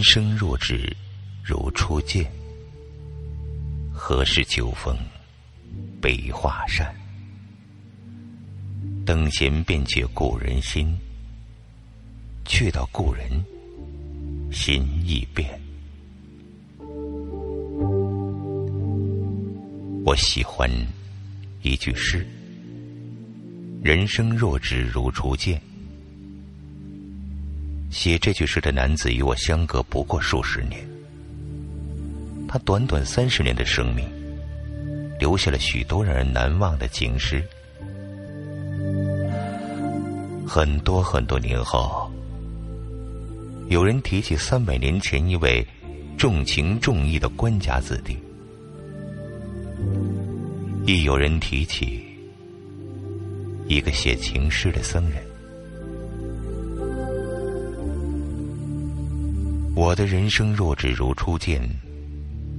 人生若只如初见，何事秋风悲画扇？等闲变却故人心，却道故人心易变。我喜欢一句诗：“人生若只如初见。”写这句诗的男子与我相隔不过数十年，他短短三十年的生命，留下了许多让人难忘的情诗。很多很多年后，有人提起三百年前一位重情重义的官家子弟。亦有人提起一个写情诗的僧人。我的人生若只如初见，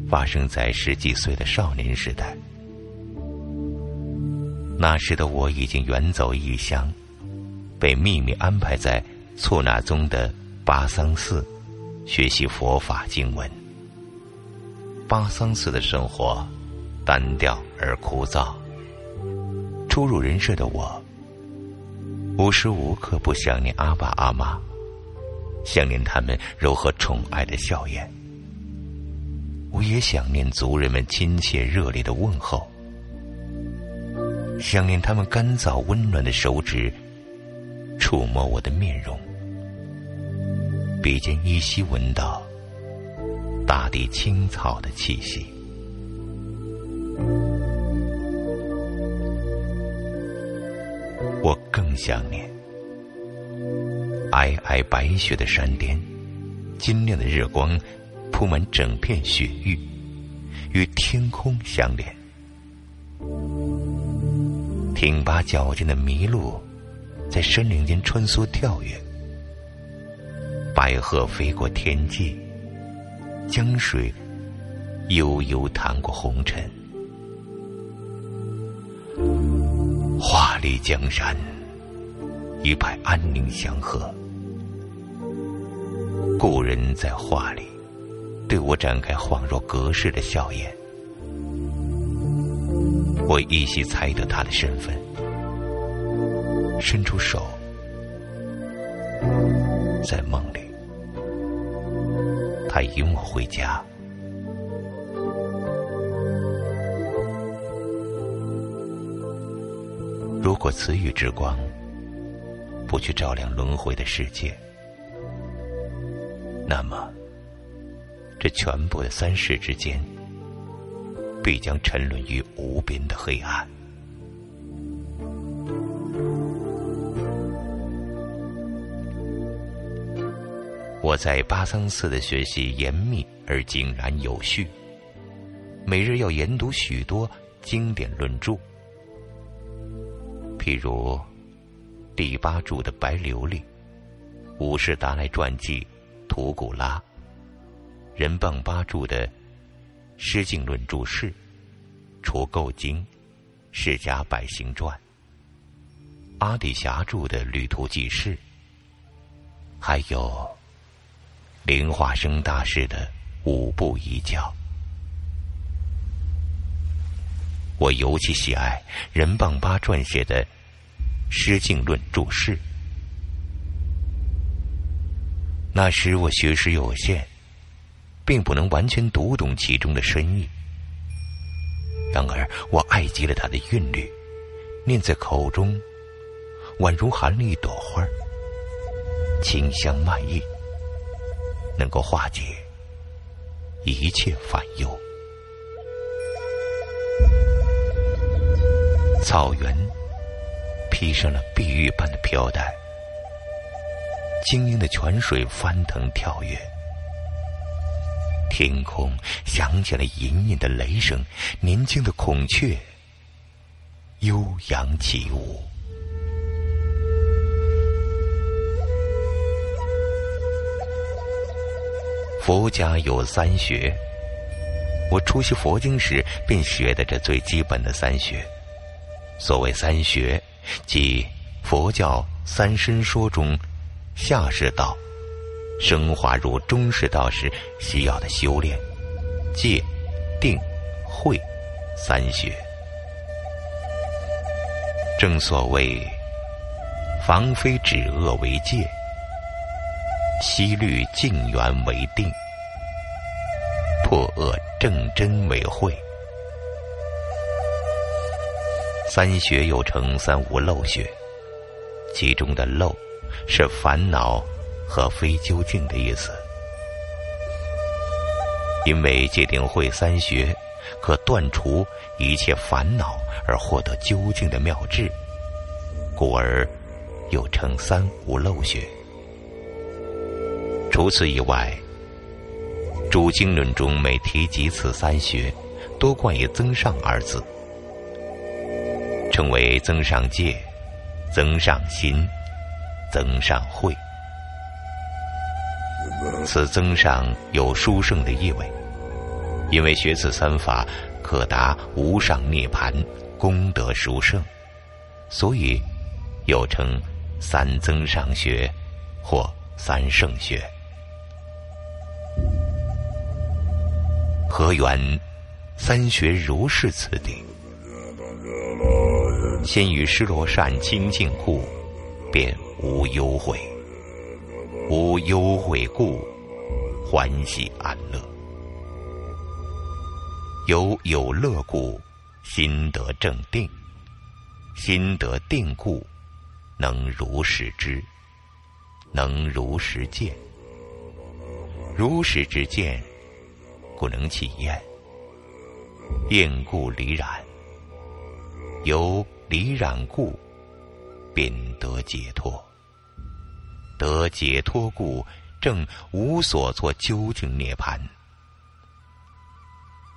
发生在十几岁的少年时代。那时的我已经远走异乡，被秘密安排在措那宗的巴桑寺学习佛法经文。巴桑寺的生活。单调而枯燥。初入人世的我，无时无刻不想念阿爸阿妈，想念他们柔和宠爱的笑颜。我也想念族人们亲切热烈的问候，想念他们干燥温暖的手指触摸我的面容，鼻尖依稀闻到大地青草的气息。我更想念皑皑白雪的山巅，金亮的日光铺满整片雪域，与天空相连。挺拔矫健的麋鹿在森林间穿梭跳跃，白鹤飞过天际，江水悠悠淌过红尘。画里江山，一派安宁祥和。故人在画里对我展开恍若隔世的笑颜，我依稀猜得他的身份，伸出手，在梦里，他引我回家。如果词语之光不去照亮轮回的世界，那么这全部的三世之间，必将沉沦于无边的黑暗。我在巴桑寺的学习严密而井然有序，每日要研读许多经典论著。譬如，第八注的白琉璃，五世达赖传记《图古拉》，仁棒八注的《诗经论注释》，除垢经《释迦百行传》，阿底峡注的《旅途记事》，还有灵化生大师的《五部遗教》。我尤其喜爱任棒八撰写的《诗经论注释》。那时我学识有限，并不能完全读懂其中的深意。然而我爱极了它的韵律，念在口中，宛如含了一朵花，清香漫溢，能够化解一切烦忧。草原披上了碧玉般的飘带，晶莹的泉水翻腾跳跃，天空响起了隐隐的雷声，年轻的孔雀悠扬起舞。佛家有三学，我初学佛经时便学的这最基本的三学。所谓三学，即佛教三身说中下士道，升华入中士道时需要的修炼，戒、定、慧三学。正所谓，防非止恶为戒，息虑静缘为定，破恶正真为慧。三学又称三无漏学，其中的漏是烦恼和非究竟的意思。因为界定慧三学可断除一切烦恼而获得究竟的妙智，故而又称三无漏学。除此以外，诸经论中每提及此三学，多冠以增上二字。称为增上戒、增上心、增上慧。此增上有殊胜的意味，因为学此三法可达无上涅盘，功德殊胜，所以又称三增上学或三圣学。何缘三学如是此地？先于失罗善清净故，便无忧悔；无忧悔故，欢喜安乐；有有乐故，心得正定；心得定故，能如实知，能如实见。如实之见，故能起厌。厌故离染。由离染故，便得解脱；得解脱故，正无所作究竟涅槃。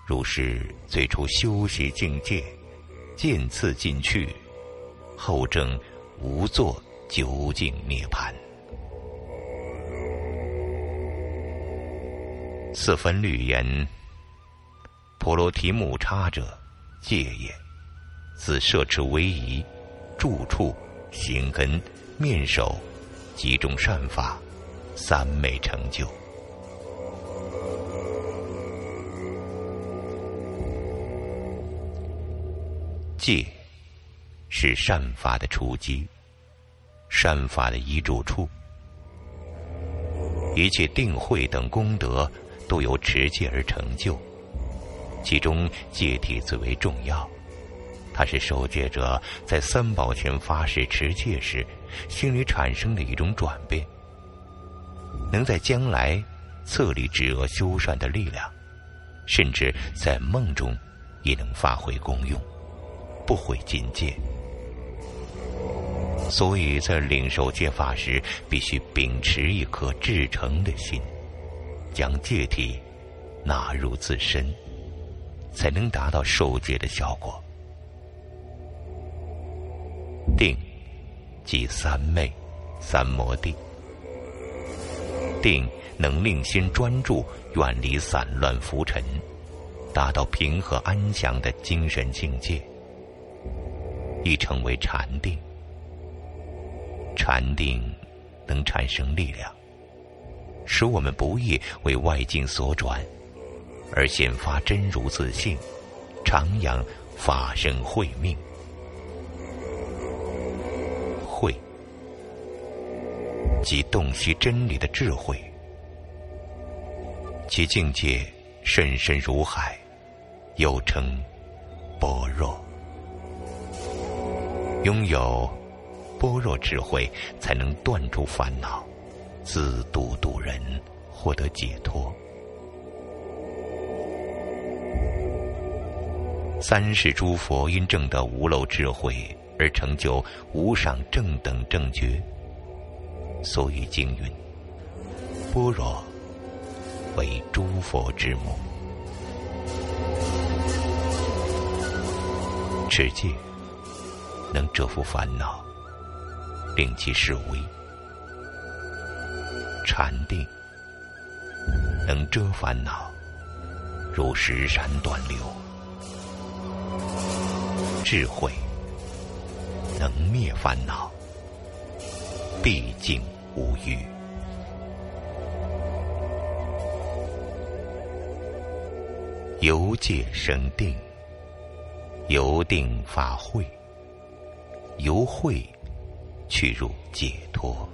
如是最初修习境界，渐次进去，后正无作究竟涅槃。四分律言：婆罗提木叉者，戒也。自摄持威仪、住处、行根、面首，集中善法，三昧成就。戒是善法的初基，善法的依住处。一切定慧等功德，都由持戒而成就，其中戒体最为重要。它是受戒者在三宝前发誓持戒时，心里产生的一种转变，能在将来策立止恶修善的力量，甚至在梦中也能发挥功用，不毁禁戒。所以在领受戒法时，必须秉持一颗至诚的心，将戒体纳入自身，才能达到受戒的效果。定，即三昧、三摩地。定能令心专注，远离散乱浮尘，达到平和安详的精神境界，亦称为禅定。禅定能产生力量，使我们不易为外境所转，而显发真如自性，徜徉法身慧命。慧即洞悉真理的智慧，其境界甚深如海，又称般若。拥有般若智慧，才能断除烦恼，自度度人，获得解脱。三世诸佛因证得无漏智慧，而成就无上正等正觉。所以经云：“般若为诸佛之母。”持戒能折伏烦恼，令其示威；禅定能遮烦恼，如石山断流；智慧能灭烦恼，毕竟。无欲。由戒生定，由定发慧，由慧去入解脱。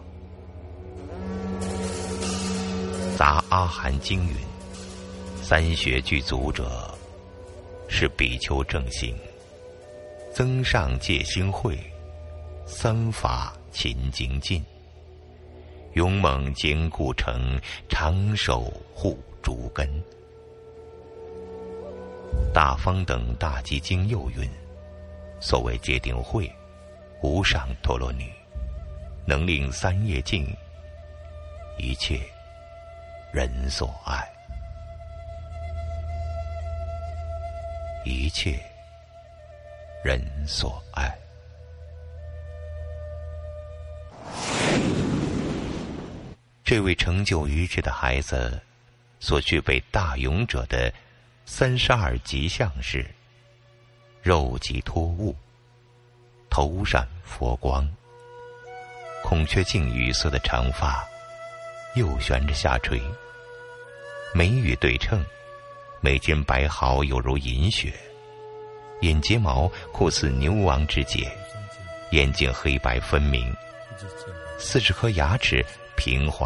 杂阿含经云：三学具足者，是比丘正行；增上戒心慧，三法勤精进，勇猛坚固成，长守护诸根。大方等大集经又云：“所谓戒定慧，无上陀罗女，能令三业尽，一切人所爱，一切人所爱。”这位成就于智的孩子，所具备大勇者的。三十二吉相是：肉即脱物，头闪佛光，孔雀镜羽色的长发，右旋着下垂，眉宇对称，眉间白毫有如银雪，眼睫毛酷似牛王之睫，眼睛黑白分明，四十颗牙齿平滑